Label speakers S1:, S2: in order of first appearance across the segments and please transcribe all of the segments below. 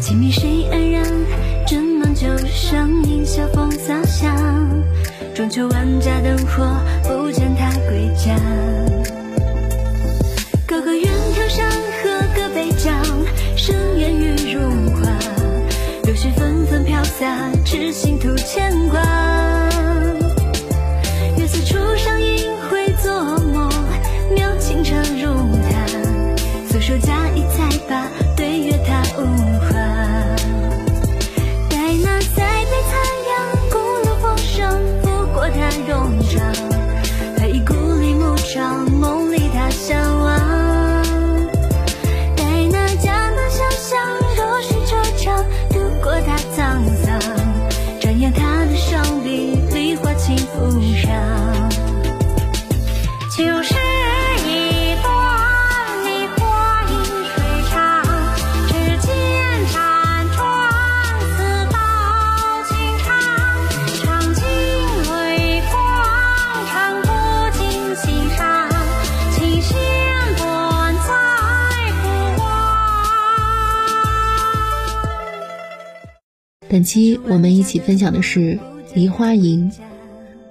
S1: 情迷谁安然？斟满酒，上迎晓风洒下。中秋万家灯火，不见他归家。哥哥远眺山河隔北疆，生烟雨如花。柳絮纷纷飘洒，痴心徒牵挂。
S2: 本期我们一起分享的是《梨花吟》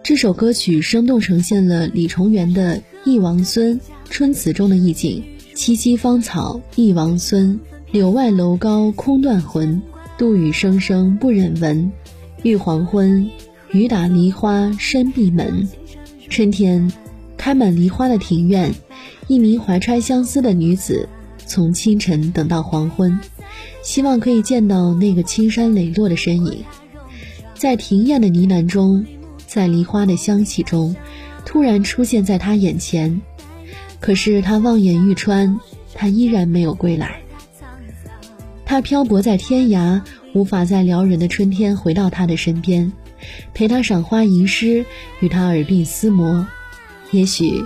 S2: 这首歌曲，生动呈现了李重元的《忆王孙·春词》中的意境：萋萋芳草忆王孙，柳外楼高空断魂。杜宇声声不忍闻，欲黄昏，雨打梨花深闭门。春天，开满梨花的庭院，一名怀揣相思的女子，从清晨等到黄昏，希望可以见到那个青山磊落的身影。在庭院的呢喃中，在梨花的香气中，突然出现在他眼前。可是他望眼欲穿，他依然没有归来。他漂泊在天涯，无法在撩人的春天回到他的身边，陪他赏花吟诗，与他耳鬓厮磨。也许，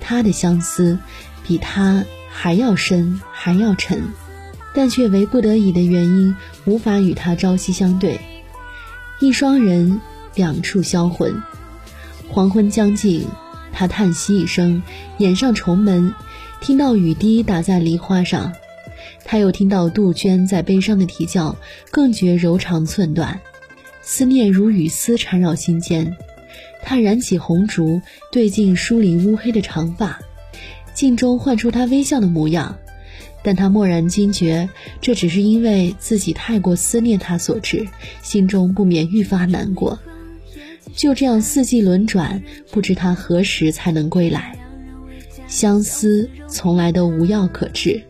S2: 他的相思比他还要深，还要沉，但却为不得已的原因，无法与他朝夕相对。一双人，两处销魂。黄昏将近，他叹息一声，掩上重门，听到雨滴打在梨花上。他又听到杜鹃在悲伤的啼叫，更觉柔肠寸断，思念如雨丝缠绕心间。他燃起红烛，对镜梳理乌黑的长发，镜中唤出他微笑的模样。但他蓦然惊觉，这只是因为自己太过思念他所致，心中不免愈发难过。就这样四季轮转，不知他何时才能归来。相思从来都无药可治。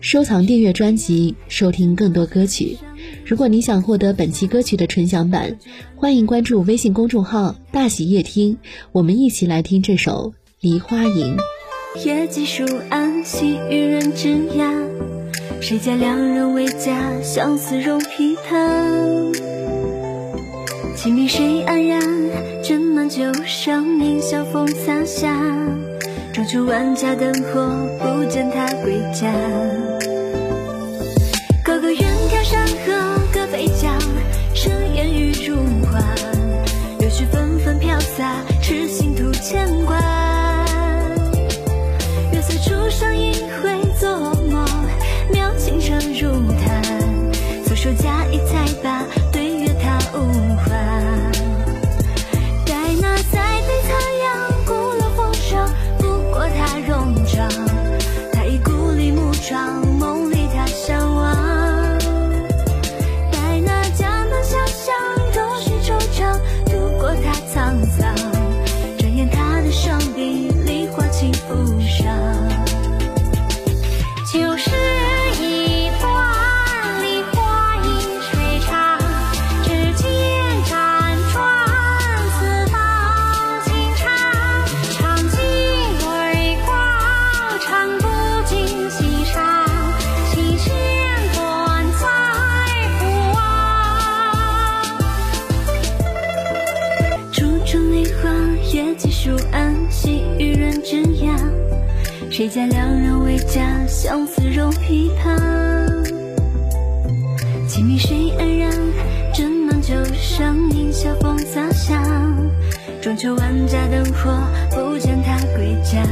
S2: 收藏订阅专辑，收听更多歌曲。如果你想获得本期歌曲的纯享版，欢迎关注微信公众号“大喜夜听”，我们一起来听这首《梨花吟》。
S1: 夜寄书案，细雨人之涯。谁家良人为家，相思 rom 皮汤。情迷谁安然？斟满酒，上饮晓风洒下。中秋万家灯火，不见他归家。高歌远眺山河各北疆，生烟雨如画。柳絮纷纷飘洒，手加一彩把，对月他无话。待那塞北残阳，古楼风声拂过他容妆。他已故里暮窗，梦里他相望。待那江南小巷，若许惆怅，渡过他沧桑。转眼他的双臂，梨花轻拂上。竹安，细雨人之涯。谁家良人为家，相思 rom 皮汤。情迷谁安然？斟满酒，上饮晓风洒下。中秋万家灯火，不见他归家。